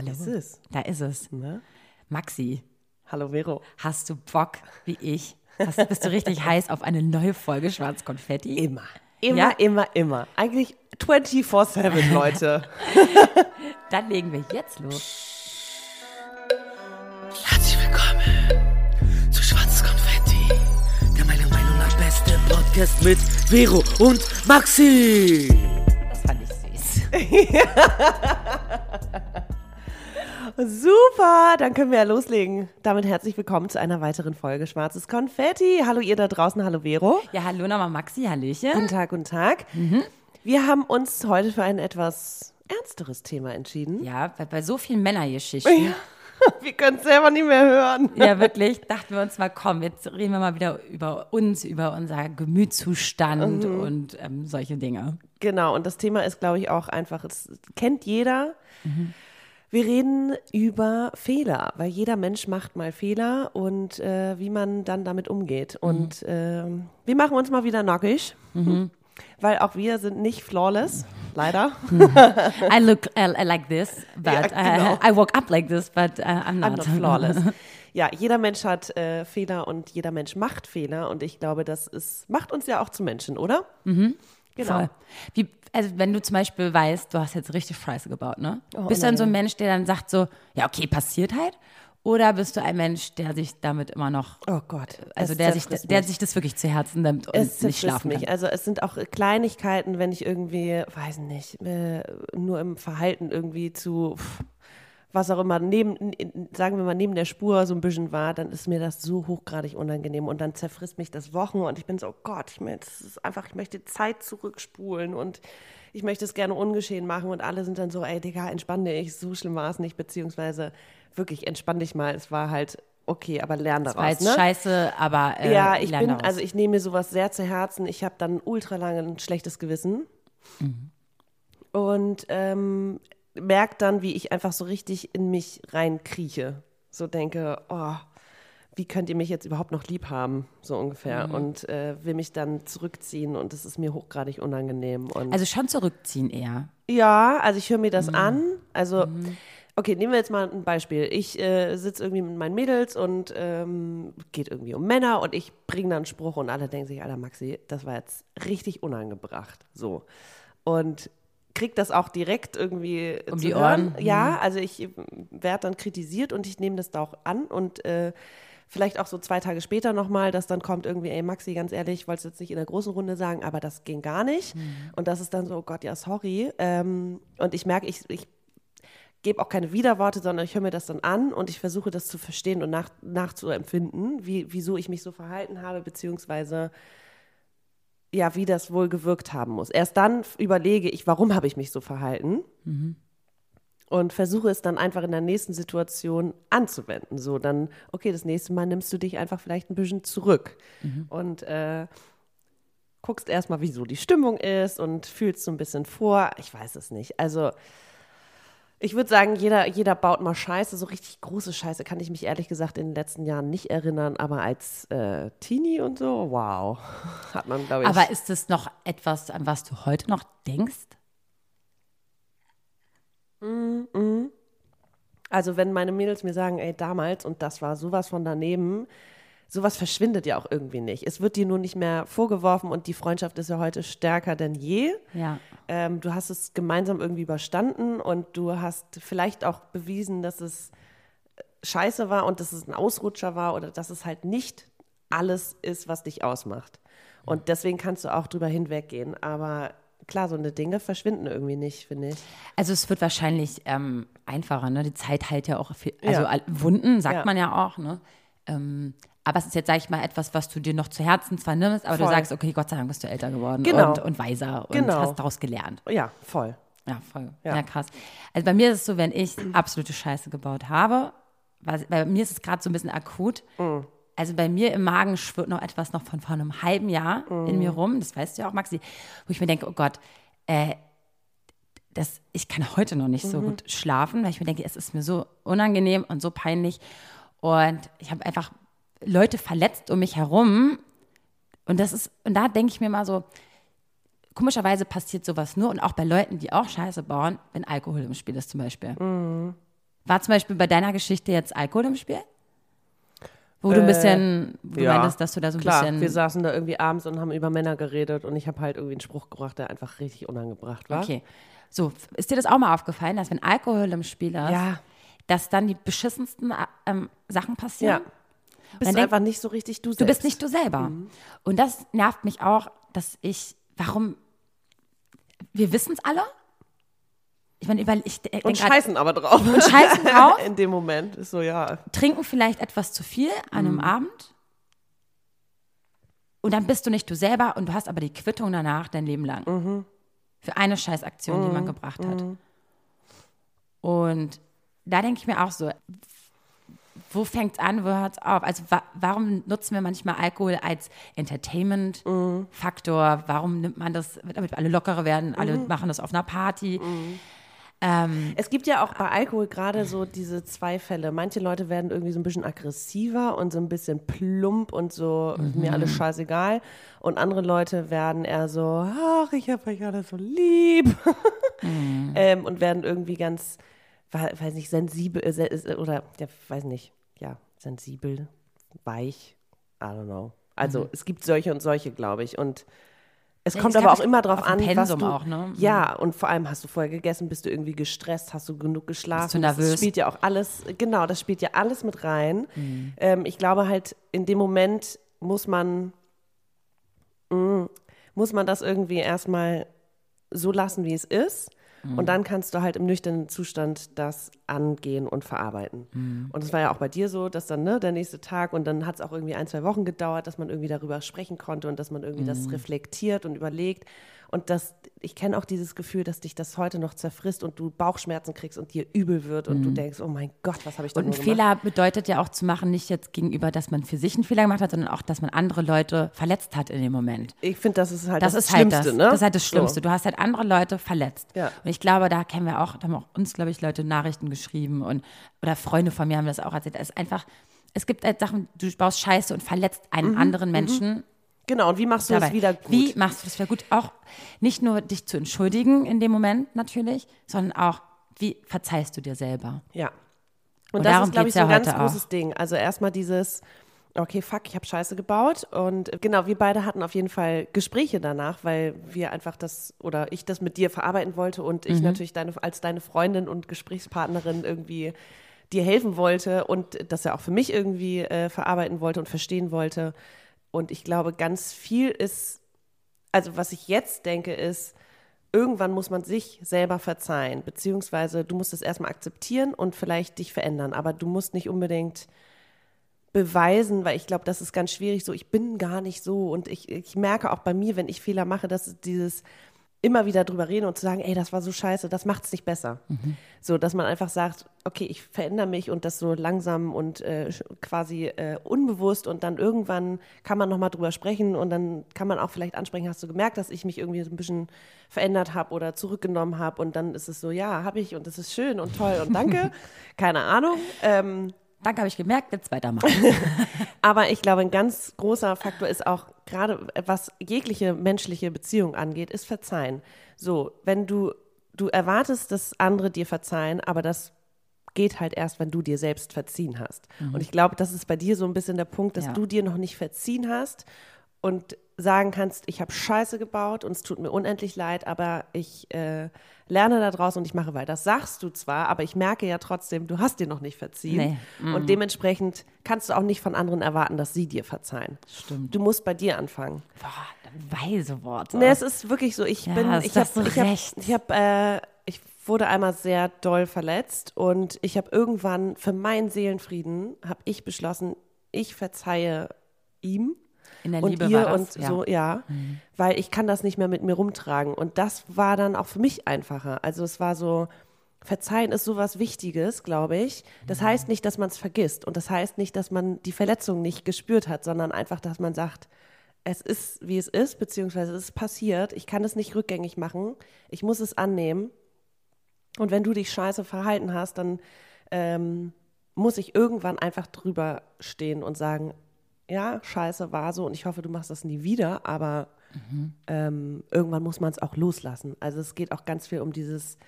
Hallo. Ist es. Da ist es. Ne? Maxi, Hallo Vero. hast du Bock, wie ich? Hast, bist du richtig heiß auf eine neue Folge Schwarzkonfetti? Immer. Immer, Ja? immer, immer. Eigentlich 24-7, Leute. Dann legen wir jetzt los. Herzlich willkommen zu Schwarzes Konfetti, der meiner Meinung nach beste Podcast mit Vero und Maxi. Das fand ich süß. Super, dann können wir ja loslegen. Damit herzlich willkommen zu einer weiteren Folge Schwarzes Konfetti. Hallo ihr da draußen, hallo Vero. Ja, hallo nochmal Maxi, Hallöchen. Guten Tag, guten Tag. Wir haben uns heute für ein etwas ernsteres Thema entschieden. Ja, bei, bei so vielen Männergeschichten, ja. Wir können es selber nicht mehr hören. wirklich, dachten wir uns mal, komm, jetzt reden wir mal wieder über uns, über unser Gemütszustand und ähm, solche Dinge. Genau, und das Thema ist, glaube ich, auch einfach, es kennt jeder. Wir reden über Fehler, weil jeder Mensch macht mal Fehler und äh, wie man dann damit umgeht. Und ähm, wir machen uns mal wieder nackig, weil auch wir sind nicht flawless, leider. I look uh, like this, but Ja, genau. uh, I woke up like this, but uh, I'm I'm not. not flawless. Ja, jeder Mensch hat äh, Fehler und jeder Mensch macht Fehler und ich glaube, das ist, macht uns ja auch zu Menschen, oder? Mhm. Genau. Voll. Wie, also wenn du zum Beispiel weißt, du hast jetzt richtig Scheiße gebaut, ne? Oh, bist du dann so ein Mensch, der dann sagt so, ja okay, passiert halt? Oder bist du ein Mensch, der sich damit immer noch, Oh Gott. also es der sich, der mich. sich das wirklich zu Herzen nimmt und Es nicht schlafen mich. kann? Also es sind auch Kleinigkeiten, wenn ich irgendwie, weiß nicht, äh, nur im Verhalten irgendwie zu pff, was auch immer, neben, sagen wir mal, neben der Spur so ein bisschen war, dann ist mir das so hochgradig unangenehm und dann zerfrisst mich das Wochen und ich bin so, oh Gott, ich, mein, das ist einfach, ich möchte Zeit zurückspulen und ich möchte es gerne ungeschehen machen und alle sind dann so, ey Digga, entspann dich, so schlimm war es nicht, beziehungsweise wirklich entspann dich mal, es war halt okay, aber lern daraus. War jetzt ne? scheiße, aber äh, Ja, ich bin, daraus. also ich nehme mir sowas sehr zu Herzen. Ich habe dann ultra lange ein schlechtes Gewissen. Und ähm, merke dann, wie ich einfach so richtig in mich reinkrieche. So denke, oh, wie könnt ihr mich jetzt überhaupt noch lieb haben? So ungefähr. Mhm. Und äh, will mich dann zurückziehen und das ist mir hochgradig unangenehm. Und also schon zurückziehen eher. ja, also ich höre mir Mhm. das an. Also, okay, nehmen wir jetzt mal ein Beispiel. Ich äh, sitze irgendwie mit meinen Mädels und ähm, geht irgendwie um Männer und ich bringe dann einen Spruch und alle denken sich, Alter Maxi, das war jetzt richtig unangebracht. So. Und krieg das auch direkt irgendwie Um zu die hören. Ohren. Ja, also ich werde dann kritisiert und ich nehme das da auch an und äh, vielleicht auch so zwei Tage später nochmal, dass dann kommt irgendwie, ey Maxi, ganz ehrlich, ich wollte es jetzt nicht in der großen Runde sagen, aber das ging gar nicht. Und das ist dann so, oh Gott, ja, sorry. Ähm, und ich merke, ich, ich gebe auch keine Widerworte, sondern ich höre mir das dann an und ich versuche das zu verstehen und nach, nachzuempfinden, wie, wieso ich mich so verhalten habe, beziehungsweise ja, wie das wohl gewirkt haben muss. Erst dann überlege ich, warum habe ich mich so verhalten und versuche es dann einfach in der nächsten Situation anzuwenden. So, dann, okay, das nächste Mal nimmst du dich einfach vielleicht ein bisschen zurück und äh, guckst erstmal, wieso die Stimmung ist und fühlst so ein bisschen vor. Ich weiß es nicht. Also, ich würde sagen, jeder, jeder baut mal Scheiße. So richtig große Scheiße kann ich mich ehrlich gesagt in den letzten Jahren nicht erinnern. Aber als äh, Teenie und so, wow, hat man, glaube ich. Aber ist es noch etwas, an was du heute noch denkst? Also wenn meine Mädels mir sagen, ey, damals und das war sowas von daneben, sowas verschwindet ja auch irgendwie nicht. Es wird dir nur nicht mehr vorgeworfen und die Freundschaft ist ja heute stärker denn je. Ja. Ähm, du hast es gemeinsam irgendwie überstanden und du hast vielleicht auch bewiesen, dass es scheiße war und dass es ein Ausrutscher war oder dass es halt nicht alles ist, was dich ausmacht. Und deswegen kannst du auch drüber hinweggehen. Aber klar, so eine Dinge verschwinden irgendwie nicht, finde ich. Also es wird wahrscheinlich ähm, einfacher, ne? Die Zeit heilt ja auch viel, also Ja. Wunden, sagt Ja. man ja auch, ne? Ähm, aber es ist jetzt, sag ich mal, etwas, was du dir noch zu Herzen zwar nimmst, aber Voll. du sagst, okay, Gott sei Dank bist du älter geworden Genau. und, und weiser und Genau. hast daraus gelernt. Ja, voll. Ja, voll. Ja. Ja. krass. Also bei mir ist es so, wenn ich absolute Scheiße gebaut habe, was, bei mir ist es gerade so ein bisschen akut. Mm. Also bei mir im Magen schwirrt noch etwas noch von vor einem halben Jahr in Mm. mir rum, das weißt du ja auch, Maxi, wo ich mir denke, oh Gott, äh, das, ich kann heute noch nicht Mhm. so gut schlafen, weil ich mir denke, es ist mir so unangenehm und so peinlich. Und ich habe einfach Leute verletzt um mich herum. Und das ist, und da denke ich mir mal so, komischerweise passiert sowas nur und auch bei Leuten, die auch Scheiße bauen, wenn Alkohol im Spiel ist zum Beispiel. War zum Beispiel bei deiner Geschichte jetzt Alkohol im Spiel? Wo du ein bisschen, du Äh, ja, meintest, dass du da so ein Klar, bisschen. wir saßen da irgendwie abends und haben über Männer geredet und ich habe halt irgendwie einen Spruch gebracht, der einfach richtig unangebracht war. Okay. So, ist dir das auch mal aufgefallen, dass wenn Alkohol im Spiel ist, Ja. dass dann die beschissensten ähm, Sachen passieren? Ja. Bist du denk- einfach nicht so richtig du Du selbst. bist nicht du selber. Und das nervt mich auch, dass ich, warum, wir wissen es alle. Ich meine, weil ich denk Und grad, scheißen aber drauf. und scheißen drauf, In dem Moment ist so, ja. trinken vielleicht etwas zu viel an einem Abend. Und dann bist du nicht du selber und du hast aber die Quittung danach dein Leben lang. Für eine Scheißaktion, die man gebracht hat. Und da denke ich mir auch so, wo fängt es an, wo hört es auf? Also wa warum nutzen wir manchmal Alkohol als Entertainment-Faktor? Warum nimmt man das, damit alle lockere werden, alle machen das auf einer Party? Ähm, Es gibt ja auch bei Alkohol gerade so diese zwei Fälle. Manche Leute werden irgendwie so ein bisschen aggressiver und so ein bisschen plump und so, mir alles scheißegal. Und andere Leute werden eher so, ach, ich hab euch alle so lieb. ähm, und werden irgendwie ganz, we- weiß nicht, sensibel se- oder, ja, weiß nicht, sensibel, weich, I don't know. Also es gibt solche und solche, glaube ich. Und es Ja, kommt aber auch immer drauf auf den an, was Pensum du, auch, ne? Ja, und vor allem hast du vorher gegessen, bist du irgendwie gestresst, hast du genug geschlafen. Bist du Das nervös? spielt ja auch alles, genau, das spielt ja alles mit rein. Mhm. Ähm, ich glaube halt, in dem Moment muss man, mh, muss man das irgendwie erstmal so lassen, wie es ist. Mhm. Und dann kannst du halt im nüchternen Zustand das angehen und verarbeiten. Mhm. Und es war ja auch bei dir so, dass dann ne, der nächste Tag und dann hat es auch irgendwie ein, zwei Wochen gedauert, dass man irgendwie darüber sprechen konnte und dass man irgendwie Mhm. das reflektiert und überlegt. Und das, ich kenne auch dieses Gefühl, dass dich das heute noch zerfrisst und du Bauchschmerzen kriegst und dir übel wird und du denkst, oh mein Gott, was habe ich da Mhm. Und ein gemacht? Fehler bedeutet ja auch zu machen, nicht jetzt gegenüber, dass man für sich einen Fehler gemacht hat, sondern auch, dass man andere Leute verletzt hat in dem Moment. Ich finde, das ist halt Das, das, ist halt Schlimmste, das. ne? Das ist halt das Schlimmste. So. Du hast halt andere Leute verletzt. Ja. Und ich glaube, da kennen wir auch, da haben auch uns, glaube ich, Leute Nachrichten geschrieben und oder Freunde von mir haben das auch erzählt. Es ist einfach, es gibt halt Sachen, du baust Scheiße und verletzt einen anderen Menschen. Genau, und wie machst du dabei. das wieder gut? Wie machst du das wieder gut? Auch nicht nur dich zu entschuldigen in dem Moment natürlich, sondern auch, wie verzeihst du dir selber? Ja. Und, Und das ist, glaube ich, so ja ein ganz heute auch. großes Ding. Also erstmal dieses, okay, fuck, ich habe Scheiße gebaut. Und genau, wir beide hatten auf jeden Fall Gespräche danach, weil wir einfach das oder ich das mit dir verarbeiten wollte und Mhm. ich natürlich deine, als deine Freundin und Gesprächspartnerin irgendwie dir helfen wollte und das ja auch für mich irgendwie äh, verarbeiten wollte und verstehen wollte. Und ich glaube, ganz viel ist, also was ich jetzt denke, ist, irgendwann muss man sich selber verzeihen, beziehungsweise du musst es erstmal akzeptieren und vielleicht dich verändern, aber du musst nicht unbedingt beweisen, weil ich glaube, das ist ganz schwierig, so ich bin gar nicht so. Und ich, ich merke auch bei mir, wenn ich Fehler mache, dass es dieses immer wieder drüber reden und zu sagen, ey, das war so scheiße, das macht es nicht besser. So, dass man einfach sagt, okay, ich verändere mich und das so langsam und äh, quasi äh, unbewusst und dann irgendwann kann man nochmal drüber sprechen und dann kann man auch vielleicht ansprechen, hast du gemerkt, dass ich mich irgendwie so ein bisschen verändert habe oder zurückgenommen habe und dann ist es so, ja, habe ich und das ist schön und toll und danke, keine Ahnung. Ähm, Danke, habe ich gemerkt, jetzt weitermachen. aber ich glaube, ein ganz großer Faktor ist auch, gerade was jegliche menschliche Beziehung angeht, ist Verzeihen. So, wenn du, du erwartest, dass andere dir verzeihen, aber das geht halt erst, wenn du dir selbst verziehen hast. Und ich glaube, das ist bei dir so ein bisschen der Punkt, dass Ja. du dir noch nicht verziehen hast und sagen kannst, ich habe Scheiße gebaut und es tut mir unendlich leid, aber ich äh, lerne da draus und ich mache weiter. Das sagst du zwar, aber ich merke ja trotzdem, du hast dir noch nicht verziehen. Nee. Und dementsprechend kannst du auch nicht von anderen erwarten, dass sie dir verzeihen. Stimmt. Du musst bei dir anfangen. Boah, weise Worte. Nee, es ist wirklich so. Ich Ja, bin, ich habe, ich habe, recht. ich habe, äh, ich wurde einmal sehr doll verletzt und ich habe irgendwann für meinen Seelenfrieden habe ich beschlossen, ich verzeihe ihm In der und Liebe ihr und ja. so, ja, weil ich kann das nicht mehr mit mir rumtragen und das war dann auch für mich einfacher. Also es war so, Verzeihen ist sowas Wichtiges, glaube ich. Das heißt nicht, dass man es vergisst und das heißt nicht, dass man die Verletzung nicht gespürt hat, sondern einfach, dass man sagt, es ist, wie es ist, beziehungsweise es ist passiert. Ich kann es nicht rückgängig machen. Ich muss es annehmen. Und wenn du dich scheiße verhalten hast, dann ähm, muss ich irgendwann einfach drüber stehen und sagen, ja, scheiße war so und ich hoffe, du machst das nie wieder, aber ähm, irgendwann muss man es auch loslassen. Also es geht auch ganz viel um dieses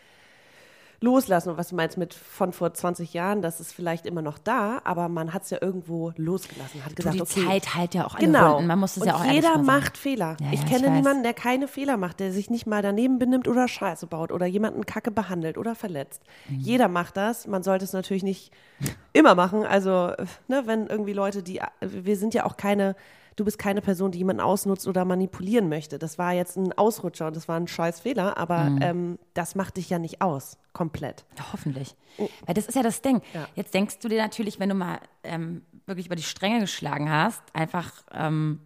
loslassen. Und was du meinst mit von vor 20 Jahren, das ist vielleicht immer noch da, aber man hat es ja irgendwo losgelassen, hat gesagt, die okay. Zeit halt ja auch alle Genau. Man muss es ja auch jeder macht Fehler. Ja, ich ja, kenne ich niemanden, der keine Fehler macht, der sich nicht mal daneben benimmt oder Scheiße baut oder jemanden kacke behandelt oder verletzt. Mhm. Jeder macht das. Man sollte es natürlich nicht immer machen. Also, ne, wenn irgendwie Leute, die, wir sind ja auch keine, du bist keine Person, die jemanden ausnutzt oder manipulieren möchte. Das war jetzt ein Ausrutscher und das war ein scheiß Fehler, aber Mhm. ähm, das macht dich ja nicht aus, komplett. Ja, hoffentlich. Weil das ist ja das Ding. Ja. Jetzt denkst du dir natürlich, wenn du mal ähm, wirklich über die Stränge geschlagen hast, einfach ähm,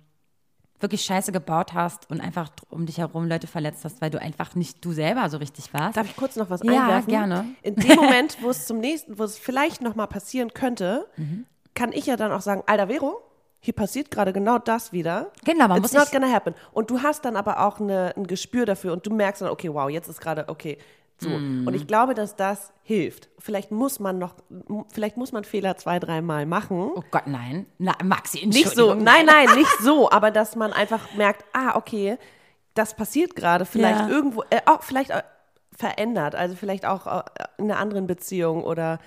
wirklich Scheiße gebaut hast und einfach um dich herum Leute verletzt hast, weil du einfach nicht du selber so richtig warst. Darf ich kurz noch was Ja, einwerfen? gerne. In dem Moment, wo es zum nächsten, wo es vielleicht noch mal passieren könnte, Mhm. kann ich ja dann auch sagen, Alter Vero, hier passiert gerade genau das wieder. Genau, man It's muss not gonna happen. Und du hast dann aber auch eine, ein Gespür dafür und du merkst dann, okay, wow, jetzt ist gerade, okay, so. Mhm. Und ich glaube, dass das hilft. Vielleicht muss man noch, vielleicht muss man Fehler zwei, dreimal machen. oh Gott, nein. Na, Maxi, Nicht so, nein, nein, nicht so, aber dass man einfach merkt, ah, okay, das passiert gerade, vielleicht Ja. irgendwo, äh, auch vielleicht äh, verändert, also vielleicht auch äh, in einer anderen Beziehung oder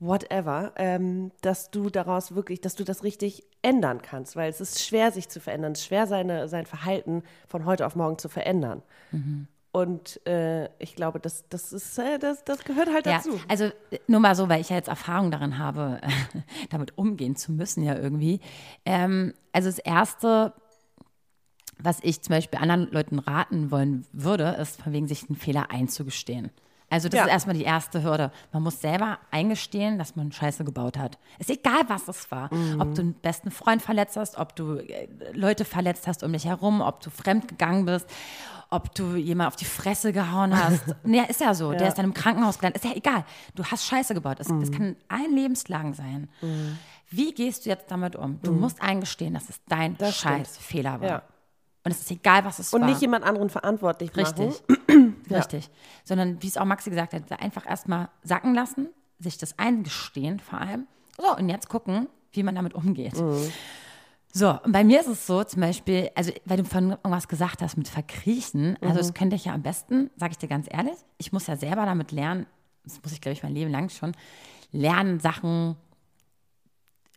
whatever, ähm, dass du daraus wirklich, dass du das richtig ändern kannst, weil es ist schwer, sich zu verändern, es ist schwer, seine, sein Verhalten von heute auf morgen zu verändern. Und äh, ich glaube, das, das, ist, äh, das, das gehört halt Ja, dazu. also äh, nur mal so, weil ich ja jetzt Erfahrung darin habe, damit umgehen zu müssen ja irgendwie. Ähm, also das Erste, was ich zum Beispiel anderen Leuten raten wollen würde, ist von wegen sich einen Fehler einzugestehen. Also das Ja. ist erstmal die erste Hürde. Man muss selber eingestehen, dass man Scheiße gebaut hat. Ist egal, was es war. Mhm. Ob du einen besten Freund verletzt hast, ob du äh, Leute verletzt hast um dich herum, ob du fremd gegangen bist, ob du jemand auf die Fresse gehauen hast. nee, ist ja so. Der ist dann im Krankenhaus gelandet. Ist ja egal. Du hast Scheiße gebaut. Es, Mhm. Das kann allen Lebenslagen sein. Wie gehst du jetzt damit um? Du musst eingestehen, dass es dein Mhm. Das stimmt. scheiß Fehler war. Ja. Und es ist egal, was es Und war. nicht jemand anderen verantwortlich machen. Richtig. Richtig. Sondern, wie es auch Maxi gesagt hat, einfach erstmal sacken lassen, sich das eingestehen vor allem. So, und jetzt gucken, wie man damit umgeht. Mhm. So, und bei mir ist es so, zum Beispiel, also, weil du von irgendwas gesagt hast mit Verkriechen, also, Mhm. das könnte ich ja am besten, sage ich dir ganz ehrlich, ich muss ja selber damit lernen, das muss ich, glaube ich, mein Leben lang schon, lernen, Sachen,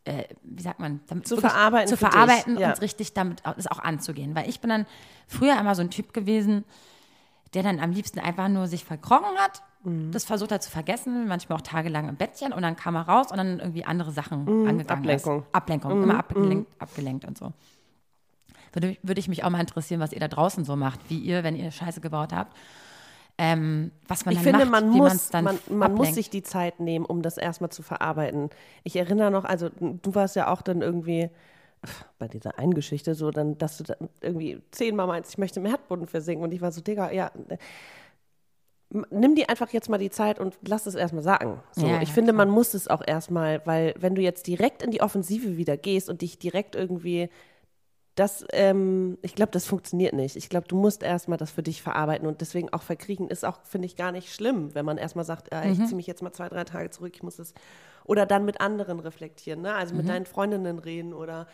äh, wie sagt man, damit Zu verarbeiten zu verarbeiten ja. und richtig damit das auch anzugehen. Weil ich bin dann früher immer so ein Typ gewesen, der dann am liebsten einfach nur sich verkrochen hat, Mhm. das versucht hat zu vergessen, manchmal auch tagelang im Bettchen und dann kam er raus und dann irgendwie andere Sachen angegangen Mhm. Ablenkung. ist. Ablenkung, immer abgelenkt, abgelenkt und so. Würde, würde ich mich auch mal interessieren, was ihr da draußen so macht, wie ihr, wenn ihr Scheiße gebaut habt, ähm, was man Ich dann finde, macht, man muss, man, man muss sich die Zeit nehmen, um das erstmal zu verarbeiten. Ich erinnere noch, also du warst ja auch dann irgendwie bei dieser einen Geschichte so, dann, dass du dann irgendwie zehnmal meinst, ich möchte im Erdboden versinken und ich war so, Digga, ja, nimm dir einfach jetzt mal die Zeit und lass es erstmal sagen. So, Ja, ich ja, finde, klar. man muss es auch erstmal, weil wenn du jetzt direkt in die Offensive wieder gehst und dich direkt irgendwie das, ähm, ich glaube, das funktioniert nicht. Ich glaube, du musst erstmal das für dich verarbeiten und deswegen auch verkriechen ist auch, finde ich, gar nicht schlimm, wenn man erstmal sagt, äh, ich ziehe mich jetzt mal zwei, drei Tage zurück, ich muss das. Oder dann mit anderen reflektieren, ne? Also mit deinen Freundinnen reden oder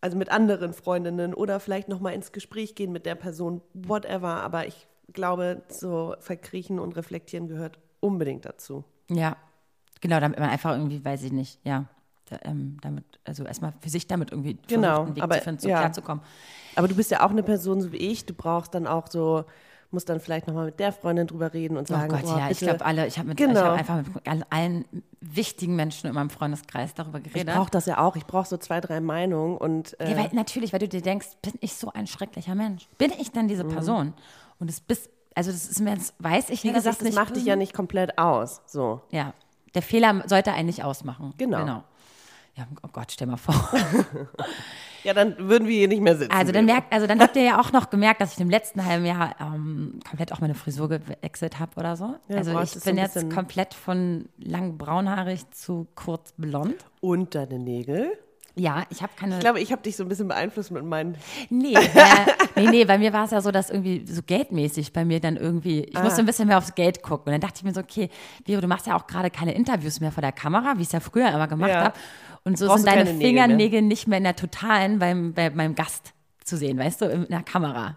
also mit anderen Freundinnen oder vielleicht nochmal ins Gespräch gehen mit der Person, whatever. Aber ich glaube, so verkriechen und reflektieren gehört unbedingt dazu. Ja, genau, damit man einfach irgendwie, weiß ich nicht, ja, da, ähm, damit, also erstmal für sich damit irgendwie Genau, einen Weg aber, zu finden, zu ja. klarzukommen. Aber du bist ja auch eine Person so wie ich. Du brauchst dann auch so, musst dann vielleicht nochmal mit der Freundin drüber reden und Oh sagen, Gott, boah, ja, ich glaube alle, ich habe mit, ich Genau. habe einfach mit allen, wichtigen Menschen in meinem Freundeskreis darüber ich geredet. brauche das ja auch. Ich brauche so zwei, drei Meinungen und äh, ja, weil, natürlich, weil du dir denkst, bin ich so ein schrecklicher Mensch? Bin ich denn Mhm. diese Person? Und es bist, also das ist mir jetzt, weiß ich wie ja, gesagt, das nicht macht dich ja nicht komplett aus. So. Ja, der Fehler sollte einen nicht ausmachen. Genau. genau. Ja, oh Gott, stell mal vor. Ja, dann würden wir hier nicht mehr sitzen. Also dann merkt, also dann habt ihr ja auch noch gemerkt, dass ich im letzten halben Jahr ähm, komplett auch meine Frisur gewechselt habe oder so. Ja, also ich bin jetzt komplett von lang braunhaarig zu kurz blond. Und deine Nägel? Ja, ich habe keine. Ich glaube, ich habe dich so ein bisschen beeinflusst mit meinen. nee, äh, nee, nee, bei mir war es ja so, dass irgendwie so geldmäßig bei mir dann irgendwie, ich Ah. musste ein bisschen mehr aufs Geld gucken. Und dann dachte ich mir so, okay, Vero, du machst ja auch gerade keine Interviews mehr vor der Kamera, wie ich es ja früher immer gemacht Ja. habe. Und so Brauchst sind deine Nägel. Fingernägel nicht mehr in der Totalen beim, bei meinem Gast zu sehen, weißt du, in der Kamera.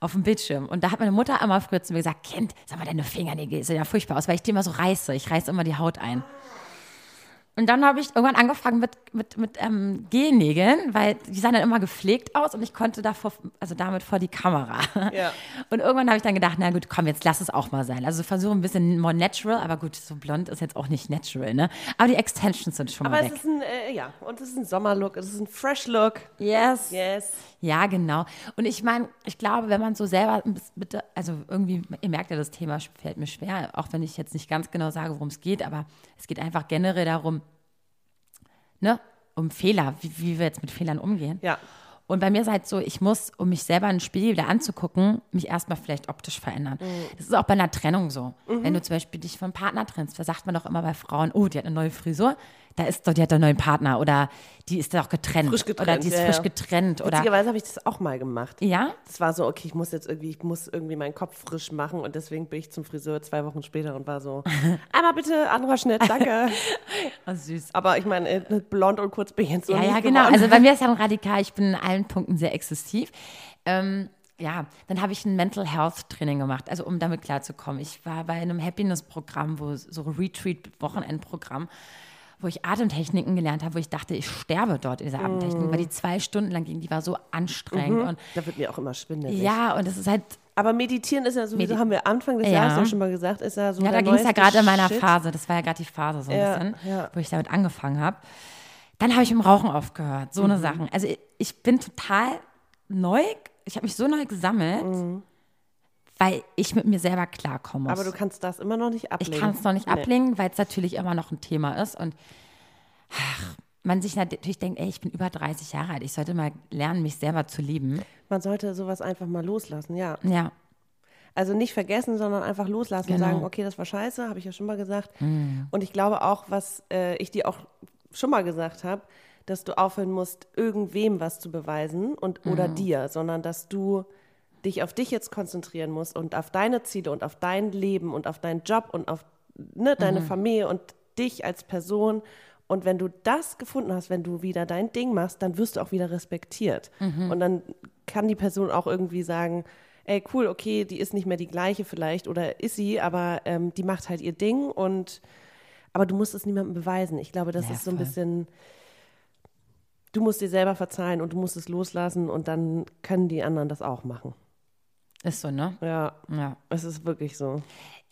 auf dem Bildschirm. Und da hat meine Mutter einmal früher zu mir gesagt, Kind, sag mal, deine Fingernägel sehen ja furchtbar aus, weil ich die immer so reiße. Ich reiße immer die Haut ein. Und dann habe ich irgendwann angefangen mit, mit, mit ähm, Gelnägeln, weil die sahen dann immer gepflegt aus und ich konnte davor, also damit vor die Kamera. Ja. Und irgendwann habe ich dann gedacht, na gut, komm, jetzt lass es auch mal sein. Also versuche ein bisschen more natural, aber gut, so blond ist jetzt auch nicht natural, ne? Aber die Extensions sind schon Aber mal es weg. ist ein, äh, ja, und es ist ein Sommerlook, es ist ein Fresh-Look. yes. Yes. Ja, genau. Und ich meine, ich glaube, wenn man so selber, bitte, also irgendwie, ihr merkt ja, das Thema fällt mir schwer, auch wenn ich jetzt nicht ganz genau sage, worum es geht, aber es geht einfach generell darum, ne, um Fehler, wie, wie wir jetzt mit Fehlern umgehen. Ja. Und bei mir ist halt so, ich muss, um mich selber in den Spiegel wieder anzugucken, mich erstmal vielleicht optisch verändern. Das ist auch bei einer Trennung so. Wenn du zum Beispiel dich vom Partner trennst, da sagt man doch immer bei Frauen, oh, die hat eine neue Frisur, da ist doch, die hat einen neuen Partner oder die ist doch getrennt. Frisch Oder getrennt, die ist ja, frisch ja. getrennt. Oder, Witzigerweise habe ich das auch mal gemacht. ja, Das war so, okay, ich muss jetzt irgendwie, ich muss irgendwie meinen Kopf frisch machen und deswegen bin ich zum Friseur zwei Wochen später und war so, einmal bitte, anderer Schnitt, danke. oh, süß. Aber ich meine, äh, blond und kurz bin ich jetzt so Ja, ja, genau. geworden. Also bei mir ist ja radikal, ich bin in allen Punkten sehr exzessiv. Ähm, ja, dann habe ich ein Mental Health Training gemacht, also um damit klarzukommen. Ich war bei einem Happiness-Programm, wo so Retreat-Wochenendprogramm, wo ich Atemtechniken gelernt habe, wo ich dachte, ich sterbe dort in dieser Atemtechnik, weil die zwei Stunden lang ging, die war so anstrengend. Und da wird mir auch immer schwindelig. ja, und es ist halt, Aber meditieren ist ja sowieso, Medi- haben wir Anfang des Ja. Jahres auch schon mal gesagt, ist ja so ja, da ging es ja gerade in meiner Shit. Phase, das war ja gerade die Phase so ein Ja, bisschen, ja. wo ich damit angefangen habe. Dann habe ich im Rauchen aufgehört, so eine Mhm. Sachen. Also ich, ich bin total neu, ich habe mich so neu gesammelt, weil ich mit mir selber klarkommen muss. Mhm. Aber du kannst das immer noch nicht ablegen. ich kann es noch nicht Nee. ablegen, weil es natürlich immer noch ein Thema ist und ach, man sich natürlich denkt, ey, ich bin über 30 Jahre alt, ich sollte mal lernen, mich selber zu lieben. Man sollte sowas einfach mal loslassen, ja. Ja, Also nicht vergessen, sondern einfach loslassen und Genau. sagen, okay, das war scheiße, habe ich ja schon mal gesagt. Und ich glaube auch, was äh, ich dir auch schon mal gesagt habe, dass du aufhören musst, irgendwem was zu beweisen und oder dir, sondern dass du dich auf dich jetzt konzentrieren musst und auf deine Ziele und auf dein Leben und auf deinen Job und auf ne, deine Familie und dich als Person. Und wenn du das gefunden hast, wenn du wieder dein Ding machst, dann wirst du auch wieder respektiert. Und dann kann die Person auch irgendwie sagen, ey, cool, okay, die ist nicht mehr die gleiche vielleicht oder ist sie, aber ähm, die macht halt ihr Ding und aber du musst es niemandem beweisen. Ich glaube, das Ja, ist so ein voll. bisschen, du musst dir selber verzeihen und du musst es loslassen und dann können die anderen das auch machen. Ist so, ne? Ja, Ja. es ist wirklich so.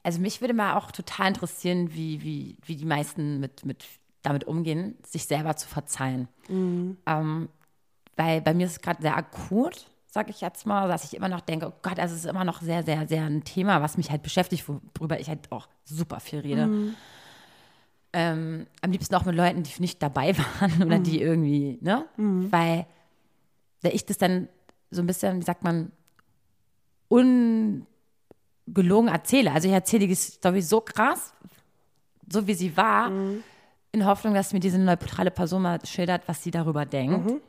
Also mich würde mal auch total interessieren, wie, wie, wie die meisten mit, mit damit umgehen, sich selber zu verzeihen. Ähm, weil bei mir ist es gerade sehr akut, sage ich jetzt mal, dass ich immer noch denke, oh Gott, also es ist immer noch sehr, sehr, sehr ein Thema, was mich halt beschäftigt, worüber ich halt auch super viel rede. Ähm, am liebsten auch mit Leuten, die nicht dabei waren oder die irgendwie, ne? Weil, weil ich das dann so ein bisschen, wie sagt man, ungelogen erzähle. Also ich erzähle die Story so krass, so wie sie war, in Hoffnung, dass mir diese neutrale Person mal schildert, was sie darüber denkt.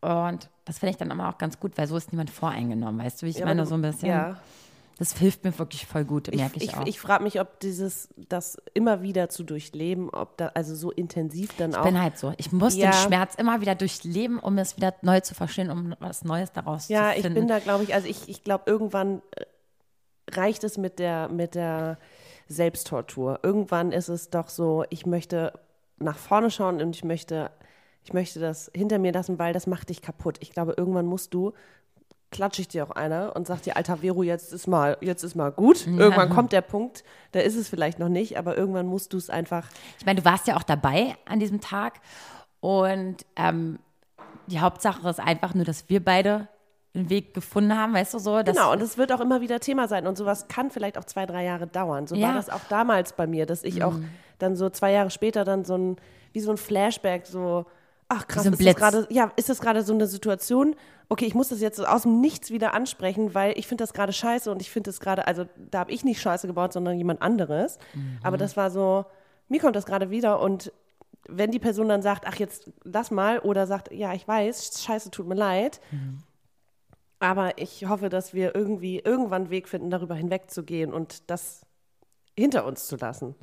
Und das finde ich dann immer auch ganz gut, weil so ist niemand voreingenommen, weißt du, wie ich Ja, meine, aber du- so ein bisschen. Ja. Das hilft mir wirklich voll gut, Ich, merke ich, ich, auch. ich frage mich, ob dieses, das immer wieder zu durchleben, ob da, also so intensiv dann auch. bin halt so. Ich muss Ja. den Schmerz immer wieder durchleben, um es wieder neu zu verstehen, um was Neues daraus Ja, zu ich finden. bin da, glaube ich, also ich, ich glaube, irgendwann äh, reicht es mit der, mit der Selbsttortur. Irgendwann ist es doch so, ich möchte nach vorne schauen und ich möchte, ich möchte das hinter mir lassen, weil das macht dich kaputt. Ich glaube, irgendwann musst du, klatsche ich dir auch einer und sag dir, alter Vero, jetzt ist mal, jetzt ist mal gut. Irgendwann kommt der Punkt, da ist es vielleicht noch nicht, aber irgendwann musst du es einfach Ich meine, du warst ja auch dabei an diesem Tag und ähm, die Hauptsache ist einfach nur, dass wir beide einen Weg gefunden haben, weißt du so? Dass, Genau, und es wird auch immer wieder Thema sein. Und sowas kann vielleicht auch zwei, drei Jahre dauern. So Ja. Mhm. war das auch damals bei mir, dass ich auch dann so zwei Jahre später dann so ein, wie so ein Flashback, so, ach krass, ist das gerade, ja, ist das gerade so eine Situation, okay, ich muss das jetzt aus dem Nichts wieder ansprechen, weil ich finde das gerade scheiße und ich finde das gerade, also da habe ich nicht scheiße gebaut, sondern jemand anderes. Mhm. Aber das war so, mir kommt das gerade wieder und wenn die Person dann sagt, ach jetzt lass mal, oder sagt, ja, ich weiß, scheiße, tut mir leid, aber ich hoffe, dass wir irgendwie irgendwann einen Weg finden, darüber hinwegzugehen und das hinter uns zu lassen.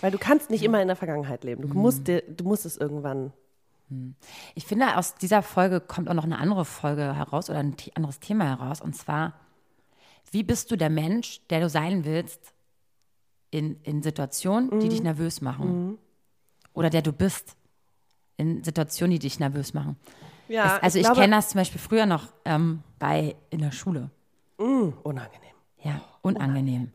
Weil du kannst nicht immer in der Vergangenheit leben. Du musst, dir, du musst es irgendwann Ich finde, aus dieser Folge kommt auch noch eine andere Folge heraus oder ein anderes Thema heraus. Und zwar, wie bist du der Mensch, der du sein willst in, in Situationen, die dich nervös machen? Oder der du bist in Situationen, die dich nervös machen? Ja, es, also ich, glaube- kenne das zum Beispiel früher noch ähm, bei in der Schule. Unangenehm. Ja, unangenehm.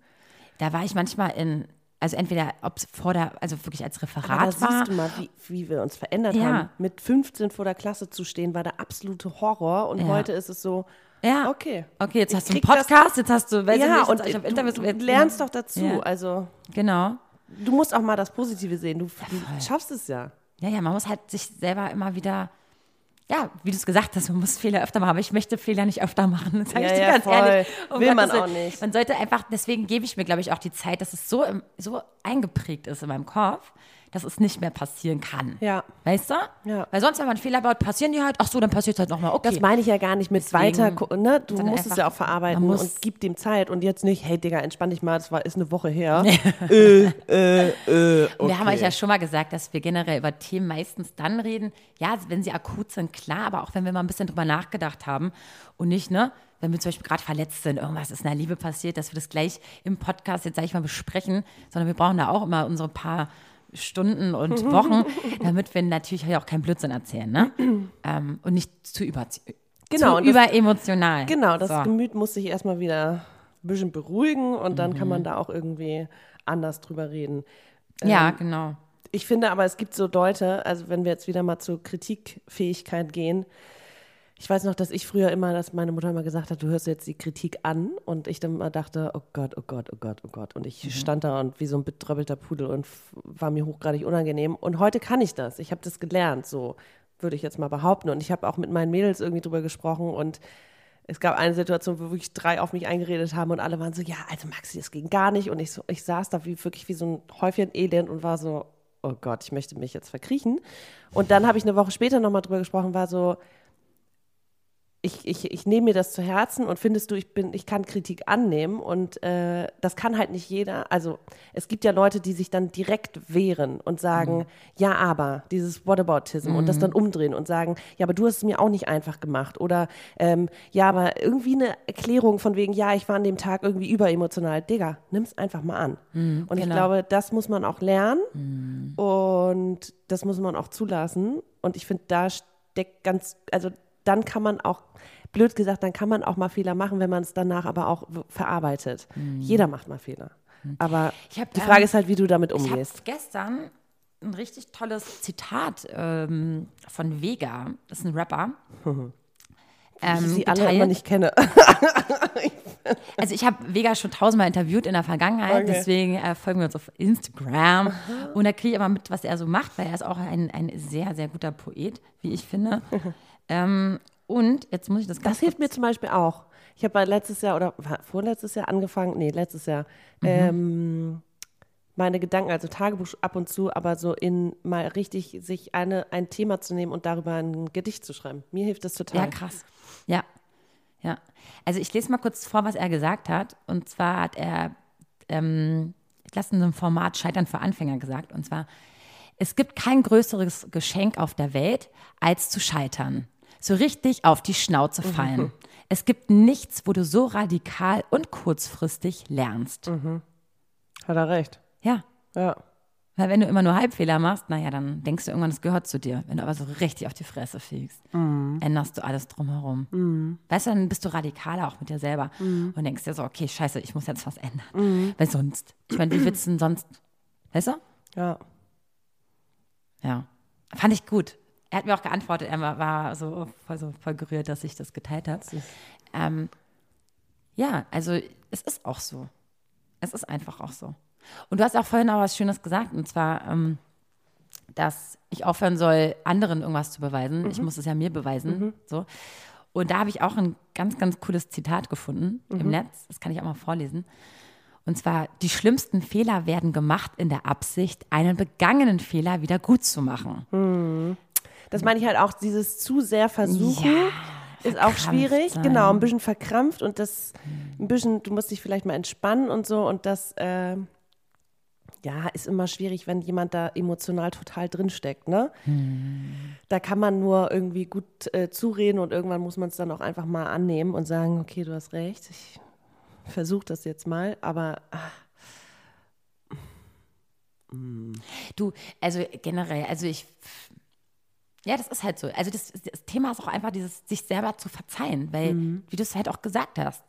Da war ich manchmal in, also entweder, ob es vor der, also wirklich als Aber da Referat war. siehst du mal, wie, wie wir uns verändert Ja. haben. Mit 15 vor der Klasse zu stehen, war der absolute Horror. Und Ja. heute ist es so, Ja. okay. Okay, jetzt Ich hast du einen krieg das- Podcast, jetzt hast du, weiß ich ja, nicht, und ich hab du, Interviews. du lernst doch dazu. Ja. Also Genau. du musst auch mal das Positive sehen. Du, du schaffst es ja. Ja, ja, man muss halt sich selber immer wieder, ja, wie du es gesagt hast, man muss Fehler öfter machen, aber ich möchte Fehler nicht öfter machen. Das sag Ja, ich dir ja, ganz voll. ehrlich. Will man auch nicht. Man sollte einfach, deswegen gebe ich mir, glaube ich, auch die Zeit, dass es so, im, so eingeprägt ist in meinem Kopf, dass es nicht mehr passieren kann. Ja. Weißt du? Ja. Weil sonst, wenn man Fehler baut, passieren die halt, ach so, dann passiert es halt nochmal. Okay. Das meine ich ja gar nicht mit Deswegen- weiter, ne? Du musst es einfach, ja auch verarbeiten und gib dem Zeit und jetzt nicht, hey Digga, entspann dich mal, das war, ist eine Woche her. äh, äh, äh, okay. Wir haben euch ja schon mal gesagt, dass wir generell über Themen meistens dann reden, ja, wenn sie akut sind, klar, aber auch wenn wir mal ein bisschen drüber nachgedacht haben und nicht, ne, wenn wir zum Beispiel gerade verletzt sind, irgendwas ist in der Liebe passiert, dass wir das gleich im Podcast jetzt, sag ich mal, besprechen, sondern wir brauchen da auch immer unsere paar Stunden und Wochen, damit wir natürlich auch keinen Blödsinn erzählen, ne? ähm, und nicht zu, über, Genau, zu überemotional. Genau, das so. Gemüt muss sich erstmal wieder ein bisschen beruhigen und dann Mhm. kann man da auch irgendwie anders drüber reden. Ja, Ähm, genau. Ich finde aber, es gibt so Leute, also wenn wir jetzt wieder mal zur Kritikfähigkeit gehen, ich weiß noch, dass ich früher immer, dass meine Mutter immer gesagt hat, du hörst jetzt die Kritik an und ich dann immer dachte, oh Gott, oh Gott, oh Gott, oh Gott. Und ich stand da und wie so ein betröppelter Pudel und war mir hochgradig unangenehm. Und heute kann ich das. Ich habe das gelernt, so würde ich jetzt mal behaupten. Und ich habe auch mit meinen Mädels irgendwie drüber gesprochen und es gab eine Situation, wo wirklich drei auf mich eingeredet haben und alle waren so, ja, also Maxi, das ging gar nicht. Und ich, so, ich saß da wie, wirklich wie so ein Häufchen Elend und war so, oh Gott, ich möchte mich jetzt verkriechen. Und dann habe ich eine Woche später nochmal drüber gesprochen, war so, ich, ich, ich nehme mir das zu Herzen und findest du, ich bin, ich kann Kritik annehmen und äh, das kann halt nicht jeder. Also es gibt ja Leute, die sich dann direkt wehren und sagen, ja, aber dieses Whataboutism und das dann umdrehen und sagen, ja, aber du hast es mir auch nicht einfach gemacht oder ähm, ja, aber irgendwie eine Erklärung von wegen, ja, ich war an dem Tag irgendwie überemotional. Digga, nimm's einfach mal an. und ich genau. glaube, das muss man auch lernen und das muss man auch zulassen. Und ich finde, da steckt ganz, also dann kann man auch, blöd gesagt, dann kann man auch mal Fehler machen, wenn man es danach aber auch verarbeitet. Jeder macht mal Fehler. Aber Ich hab, die Frage ähm, ist halt, wie du damit Ich habe umgehst. gestern ein richtig tolles Zitat ähm, von Vega, das ist ein Rapper. ähm, ich sie alle immer nicht kenne. Also ich habe Vega schon tausendmal interviewt in der Vergangenheit, Okay. deswegen äh, folgen wir uns auf Instagram. Und da kriege ich immer mit, was er so macht, weil er ist auch ein, ein sehr, sehr guter Poet, wie ich finde. ähm, und jetzt muss ich das ganz Das hilft mir zum Beispiel auch. Ich habe letztes Jahr oder vorletztes Jahr angefangen, nee, letztes Jahr, ähm, meine Gedanken, also Tagebuch ab und zu, aber so in mal richtig sich eine, ein Thema zu nehmen und darüber ein Gedicht zu schreiben. Mir hilft das total. Ja, krass. Ja, ja. Also ich lese mal kurz vor, was er gesagt hat. Und zwar hat er, ähm, ich lasse in einem Format Scheitern für Anfänger gesagt. Und zwar, es gibt kein größeres Geschenk auf der Welt, als zu scheitern. So richtig auf die Schnauze fallen. Es gibt nichts, wo du so radikal und kurzfristig lernst. Hat er recht. Ja, Ja. weil wenn du immer nur Halbfehler machst, naja, dann denkst du irgendwann, es gehört zu dir. Wenn du aber so richtig auf die Fresse fliegst, änderst du alles drumherum. Weißt du, dann bist du radikaler auch mit dir selber und denkst dir so, okay, scheiße, ich muss jetzt was ändern. Weil sonst, ich meine, wie willst du denn sonst, weißt du? Ja. Ja, fand ich gut. Er hat mir auch geantwortet, er war, so, voll, so voll gerührt, dass ich das geteilt habe. Ähm, ja, also es ist auch so. Es ist einfach auch so. Und du hast auch vorhin auch was Schönes gesagt, und zwar, ähm, dass ich aufhören soll, anderen irgendwas zu beweisen. Ich muss es ja mir beweisen. So. Und da habe ich auch ein ganz, ganz cooles Zitat gefunden im Netz. Das kann ich auch mal vorlesen. Und zwar, die schlimmsten Fehler werden gemacht in der Absicht, einen begangenen Fehler wieder gut zu machen. Das meine ich halt auch, dieses zu sehr versuchen Ja, ist auch schwierig. sein. Genau, ein bisschen verkrampft und das ein bisschen, du musst dich vielleicht mal entspannen und so und das, äh, Ja, ist immer schwierig, wenn jemand da emotional total drinsteckt, ne? Da kann man nur irgendwie gut äh, zureden und irgendwann muss man es dann auch einfach mal annehmen und sagen, okay, du hast recht, ich versuche das jetzt mal, aber ah, Du, also generell, also ich, ja, das ist halt so. Also das, das Thema ist auch einfach dieses, sich selber zu verzeihen, weil, wie du es halt auch gesagt hast,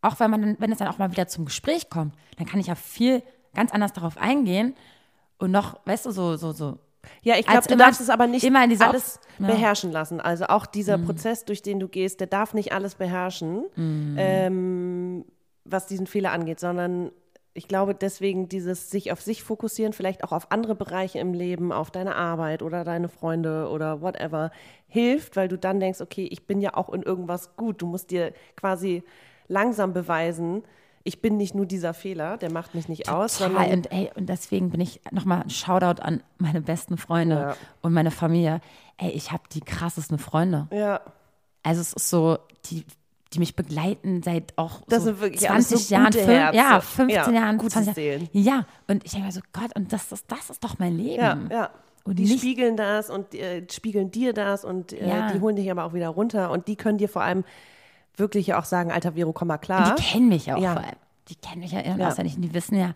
auch wenn man, wenn es dann auch mal wieder zum Gespräch kommt, dann kann ich ja viel ganz anders darauf eingehen und noch, weißt du, so, so, so. Ja, ich glaube, du immer- darfst es aber nicht immer in alles ja. Mhm. beherrschen lassen. Also auch dieser Prozess, durch den du gehst, der darf nicht alles beherrschen, Mhm. ähm, was diesen Fehler angeht, sondern ich glaube, deswegen dieses sich auf sich fokussieren, vielleicht auch auf andere Bereiche im Leben, auf deine Arbeit oder deine Freunde oder whatever, hilft, weil du dann denkst, okay, ich bin ja auch in irgendwas gut. Du musst dir quasi langsam beweisen, ich bin nicht nur dieser Fehler, der macht mich nicht aus, Total. sondern Und, ey, und deswegen bin ich nochmal ein Shoutout an meine besten Freunde Ja. und meine Familie. Ey, ich habe die krassesten Freunde. ja. Also es ist so, die, die mich begleiten seit auch Das so sind wirklich 20 alles so Jahren, gute fün- Herzen. ja, 15 Ja, Jahren, gute 20 Seelen. Ja, und ich denke mir so, Gott, und das, ist das ist doch mein Leben. Ja, ja. Und die nicht- spiegeln das und äh, spiegeln dir das und äh, Ja. die holen dich aber auch wieder runter und die können dir vor allem wirklich ja auch sagen, alter Vero, komm mal Und klar. die kennen mich auch Ja. vor allem. Die kennen mich ja in- und Ja. auswendig und die wissen ja,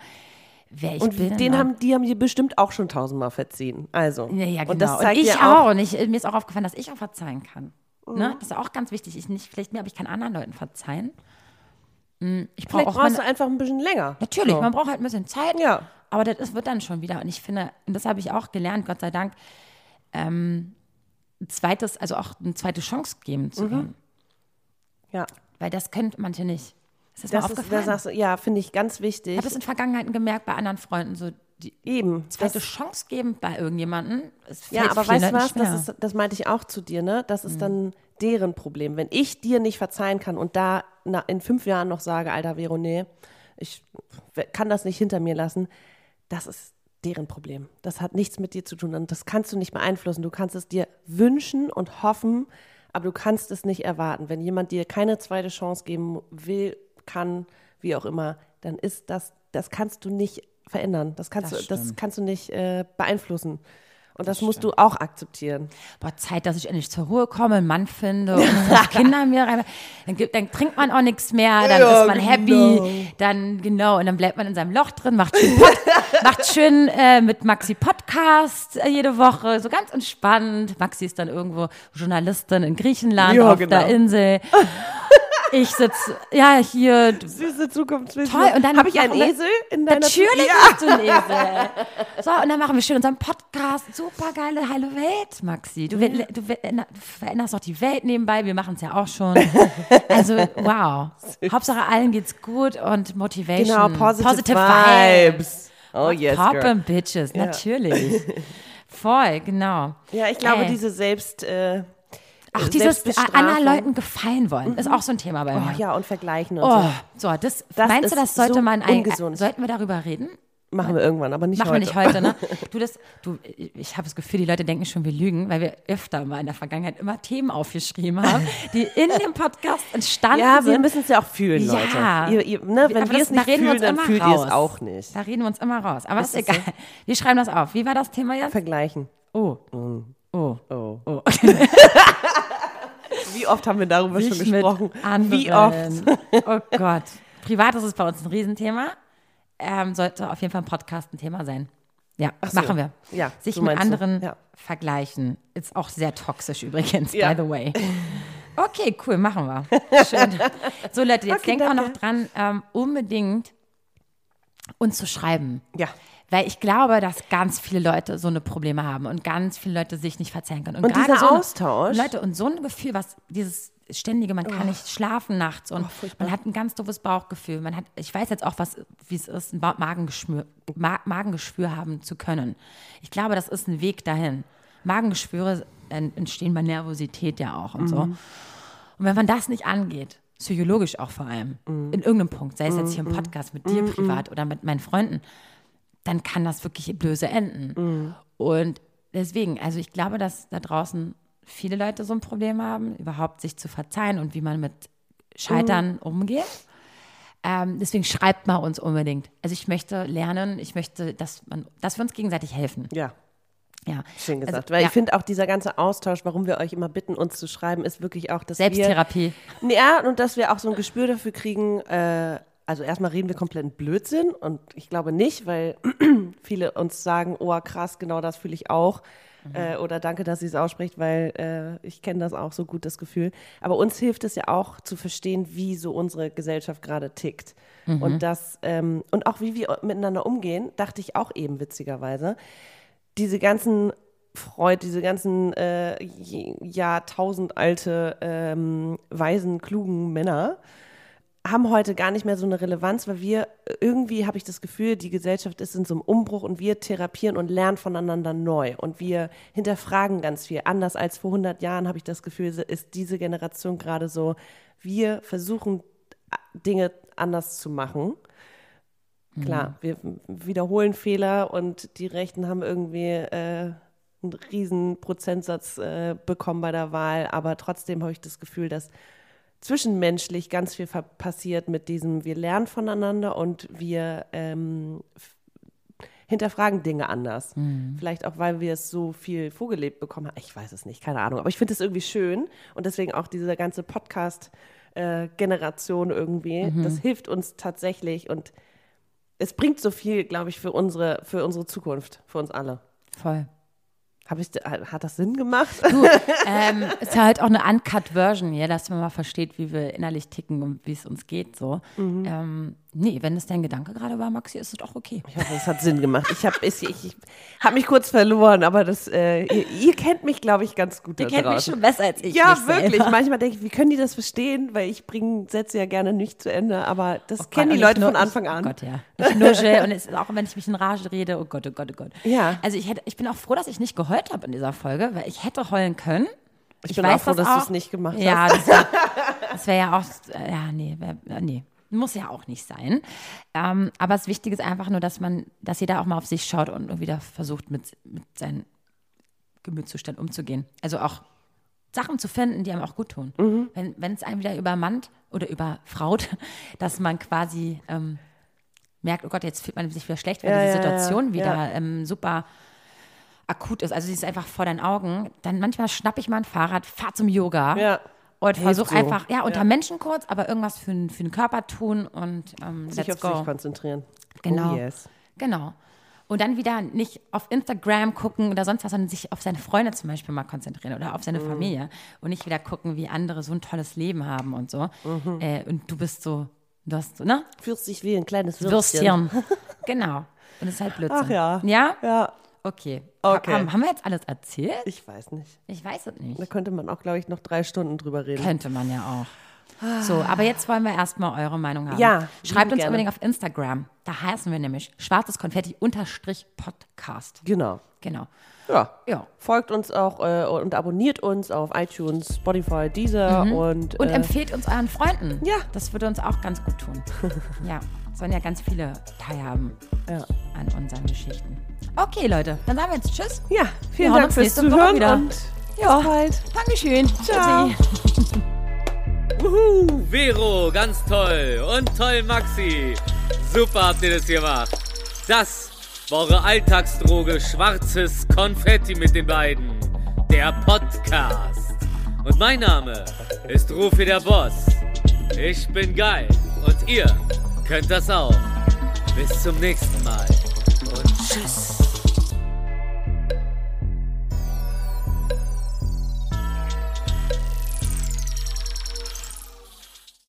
wer ich Und bin. den und- haben, die haben dir bestimmt auch schon tausendmal verziehen. Also. Ja, ja, genau. Und das zeigt ich dir auch. auch. Und ich, mir ist auch aufgefallen, dass ich auch verzeihen kann. Ne? Das ist auch ganz wichtig. Ich nicht, vielleicht mir, aber ich kann anderen Leuten verzeihen. Mm, Ich brauche auch brauchst meine, du einfach ein bisschen länger. Natürlich, So. man braucht halt ein bisschen Zeit. Ja. Aber das ist, wird dann schon wieder. Und ich finde, und das habe ich auch gelernt, Gott sei Dank, ähm, ein zweites, also auch eine zweite Chance geben Mhm. zu können. Ja. Weil das können manche nicht. Ist das, mal Das ist, da aufgefallen? sagst du, ja, finde ich ganz ich wichtig. habe das in Vergangenheiten gemerkt bei anderen Freunden, so die Eben. zweite Das, Chance geben bei irgendjemandem. Ja, aber weißt du was? Mhm. Das, ist, das meinte ich auch zu dir, ne? Das ist dann deren Problem. Wenn ich dir nicht verzeihen kann und da na, in fünf Jahren noch sage, alter Vero, nee, ich kann das nicht hinter mir lassen, das ist deren Problem. Das hat nichts mit dir zu tun und das kannst du nicht beeinflussen. Du kannst es dir wünschen und hoffen, aber du kannst es nicht erwarten. Wenn jemand dir keine zweite Chance geben will, kann, wie auch immer, dann ist das, das kannst du nicht verändern. Das kannst, Das du, das stimmt. kannst du nicht äh, beeinflussen. Und das, musst du auch akzeptieren. boah, Zeit, dass ich endlich zur Ruhe komme, einen Mann finde und Kinder mir rein. Dann, gibt, dann trinkt man auch nichts mehr, dann Ja, ist man genau. happy, dann genau, und dann bleibt man in seinem Loch drin, macht schön, Pod, macht schön äh, mit Maxi Podcast äh, jede Woche, so ganz entspannt. Maxi ist dann irgendwo Journalistin in Griechenland Ja, auf genau. der Insel. Ich sitze, ja, hier, Süße Zukunftsvision. Toll, und dann Habe ich einen Esel in deiner Natürlich Ja. bist du ein Esel. So, und dann machen wir schön unseren Podcast. Super geile heile Welt, Maxi. Du, will- du, du veränderst auch die Welt nebenbei. Wir machen es ja auch schon. Also, wow. Hauptsache allen geht's gut und Motivation. Genau, positive, Vibes. Oh yes, Pop girl. and Bitches, natürlich. Voll, genau. Ja, ich glaube, Ey. diese Selbst... Äh, Ach, dieses Selbstbestrafung. anderen Leuten gefallen wollen, ist auch so ein Thema bei Oh mir. ja, und vergleichen und Oh, so. so, das, Das meinst du, das sollte so man eigentlich, sollten wir darüber reden? Machen wir irgendwann, aber nicht Machen heute. wir nicht heute, ne? Du, das, du, ich habe das Gefühl, die Leute denken schon, wir lügen, weil wir öfter mal in der Vergangenheit immer Themen aufgeschrieben haben, die in dem Podcast entstanden Ja, wir sind. müssen es ja auch fühlen, Ja. Leute. Ihr, ihr, ne, wenn wir das- es nicht reden wir fühlen, uns dann immer fühlt ihr es raus. auch nicht. Da reden wir uns immer raus. Aber ist, ist egal. Wir schreiben das auf. Wie war das Thema jetzt? Vergleichen. Oh. Oh. Oh. Oh. Wie oft haben wir darüber schon Nicht mit gesprochen? Wie oft? Oh Gott. Privat ist es bei uns ein Riesenthema. Ähm, sollte auf jeden Fall ein Podcast ein Thema sein. Ja, so. machen wir. Ja, Sich so mit anderen Ja. vergleichen. Ist auch sehr toxisch übrigens, Ja. by the way. Okay, cool, machen wir. Schön. So Leute, jetzt Okay, denkt auch noch dran, ähm, unbedingt uns zu schreiben. Ja. Weil ich glaube, dass ganz viele Leute so eine Probleme haben und ganz viele Leute sich nicht verzeihen können. Und gerade dieser so Austausch- Leute, und so ein Gefühl, was dieses ständige, man kann nicht schlafen nachts und man hat ein ganz doofes Bauchgefühl. Man hat, ich weiß jetzt auch, was, wie es ist, ein Magengeschwür, Ma Magengeschwür haben zu können. Ich glaube, das ist ein Weg dahin. Magengeschwüre entstehen bei Nervosität ja auch und so. Und wenn man das nicht angeht, psychologisch auch vor allem, in irgendeinem Punkt, sei es jetzt hier im Podcast mit dir privat oder mit meinen Freunden, dann kann das wirklich böse enden. Und deswegen, also ich glaube, dass da draußen viele Leute so ein Problem haben, überhaupt sich zu verzeihen und wie man mit Scheitern umgeht. Ähm, deswegen schreibt mal uns unbedingt. Also ich möchte lernen, ich möchte, dass, man, dass wir uns gegenseitig helfen. Ja. Ja. Schön gesagt. Also, Weil ja. ich finde auch dieser ganze Austausch, warum wir euch immer bitten, uns zu schreiben, ist wirklich auch, dass Selbsttherapie. wir... Ja, und dass wir auch so ein Gespür dafür kriegen, äh, also erstmal reden wir kompletten Blödsinn und ich glaube nicht, weil viele uns sagen, oh krass, genau das fühle ich auch. Äh, oder danke, dass sie es ausspricht, weil äh, ich kenne das auch so gut, das Gefühl. Aber uns hilft es ja auch zu verstehen, wie so unsere Gesellschaft gerade tickt. Und das, ähm, und auch wie wir miteinander umgehen, dachte ich auch eben witzigerweise diese ganzen Freud, diese ganzen äh, jahrtausendalte, ähm, weisen, klugen Männer haben heute gar nicht mehr so eine Relevanz, weil wir irgendwie, habe ich das Gefühl, die Gesellschaft ist in so einem Umbruch und wir therapieren und lernen voneinander neu und wir hinterfragen ganz viel. Anders als vor 100 Jahren habe ich das Gefühl, ist diese Generation gerade so, wir versuchen Dinge anders zu machen. Klar, wir wiederholen Fehler und die Rechten haben irgendwie äh, einen riesen Prozentsatz äh, bekommen bei der Wahl, aber trotzdem habe ich das Gefühl, dass zwischenmenschlich ganz viel passiert mit diesem, wir lernen voneinander und wir ähm, hinterfragen Dinge anders. Vielleicht auch, weil wir es so viel vorgelebt bekommen haben. Ich weiß es nicht, keine Ahnung. Aber ich finde es irgendwie schön und deswegen auch diese ganze Podcast-Generation irgendwie. Das hilft uns tatsächlich und es bringt so viel, glaube ich, für unsere, für unsere Zukunft, für uns alle. Voll. Hab ich, hat das Sinn gemacht? Du, ähm, ist ja halt auch eine Uncut-Version hier, dass man mal versteht, wie wir innerlich ticken und wie es uns geht. So. Mhm. Ähm, nee, wenn das dein Gedanke gerade war, Maxi, ist es doch okay. Ich hoffe, es hat Sinn gemacht. Ich habe ich, ich hab mich kurz verloren, aber das, äh, ihr, ihr kennt mich, glaube ich, ganz gut Ihr kennt mich draußen. schon besser als ich. Ja, mich wirklich. selber. Manchmal denke ich, wie können die das verstehen? Weil ich bringe Sätze ja gerne nicht zu Ende, aber das Oh Gott, kennen die und Leute ich nur- von Anfang ich, an. Oh Gott, ja. Ich nuschel und es ist auch wenn ich mich in Rage rede, oh Gott, oh Gott, oh Gott. Ja. Also ich, hätte, ich bin auch froh, dass ich nicht geheult habe in dieser Folge, weil ich hätte heulen können. Ich bin auch froh, dass du es nicht gemacht ja, das wäre das wär ja auch, äh, ja, nee, wär, äh, nee. Muss ja auch nicht sein. Ähm, aber das Wichtige ist einfach nur, dass man, dass jeder auch mal auf sich schaut und wieder versucht, mit, mit seinem Gemütszustand umzugehen. Also auch Sachen zu finden, die einem auch gut tun. Mhm. Wenn es einem wieder übermannt oder überfraut, dass man quasi ähm, merkt, oh Gott, jetzt fühlt man sich wieder schlecht, weil Ja, die ja, ja, Situation wieder ja. ähm, super akut ist. Also sie ist einfach vor deinen Augen. Dann manchmal schnapp ich mal ein Fahrrad, fahr zum Yoga Ja. Und Hilft versuch so. einfach, ja, unter Ja. Menschen kurz, aber irgendwas für, den- für den Körper tun und ähm, Sich let's auf go. sich konzentrieren. Genau. Oh yes. Genau. Und dann wieder nicht auf Instagram gucken oder sonst was, sondern sich auf seine Freunde zum Beispiel mal konzentrieren oder auf seine Mhm. Und und nicht wieder gucken, wie andere so ein tolles Leben haben und so. Mhm. Äh, und du bist so, du hast so, ne? Fühlst dich wie ein kleines Würstchen. Würstchen. genau. Und es ist halt Blödsinn. Ach ja. Ja? Ja, Okay. Okay. Haben, haben wir jetzt alles erzählt? ich weiß nicht. Ich weiß es nicht. Da könnte man auch, glaube ich, noch drei Stunden drüber reden. Könnte man ja auch. So, aber jetzt wollen wir erstmal eure Meinung haben. Ja, Schreibt uns gerne. unbedingt auf Instagram. Da heißen wir nämlich schwarzes Konfetti unterstrich Podcast. Genau. Genau. Ja. Ja. Folgt uns auch äh, und abonniert uns auf iTunes, Spotify, Deezer und, Und äh, empfehlt uns euren Freunden. Ja. Das würde uns auch ganz gut tun. ja. Sollen ja ganz viele teilhaben ja. an unseren Geschichten. Okay, Leute, dann sagen wir jetzt Tschüss. ja, vielen Dank fürs Zuhören wieder. und Ja. bis bald. Dankeschön. Ciao. Wuhu, Vero, ganz toll. Und toll, Maxi. Super habt ihr das gemacht. Das war eure Alltagsdroge schwarzes Konfetti mit den beiden. Der Podcast. Und mein Name ist Rufi der Boss. Ich bin geil. Und ihr könnt das auch. Bis zum nächsten Mal. Und tschüss.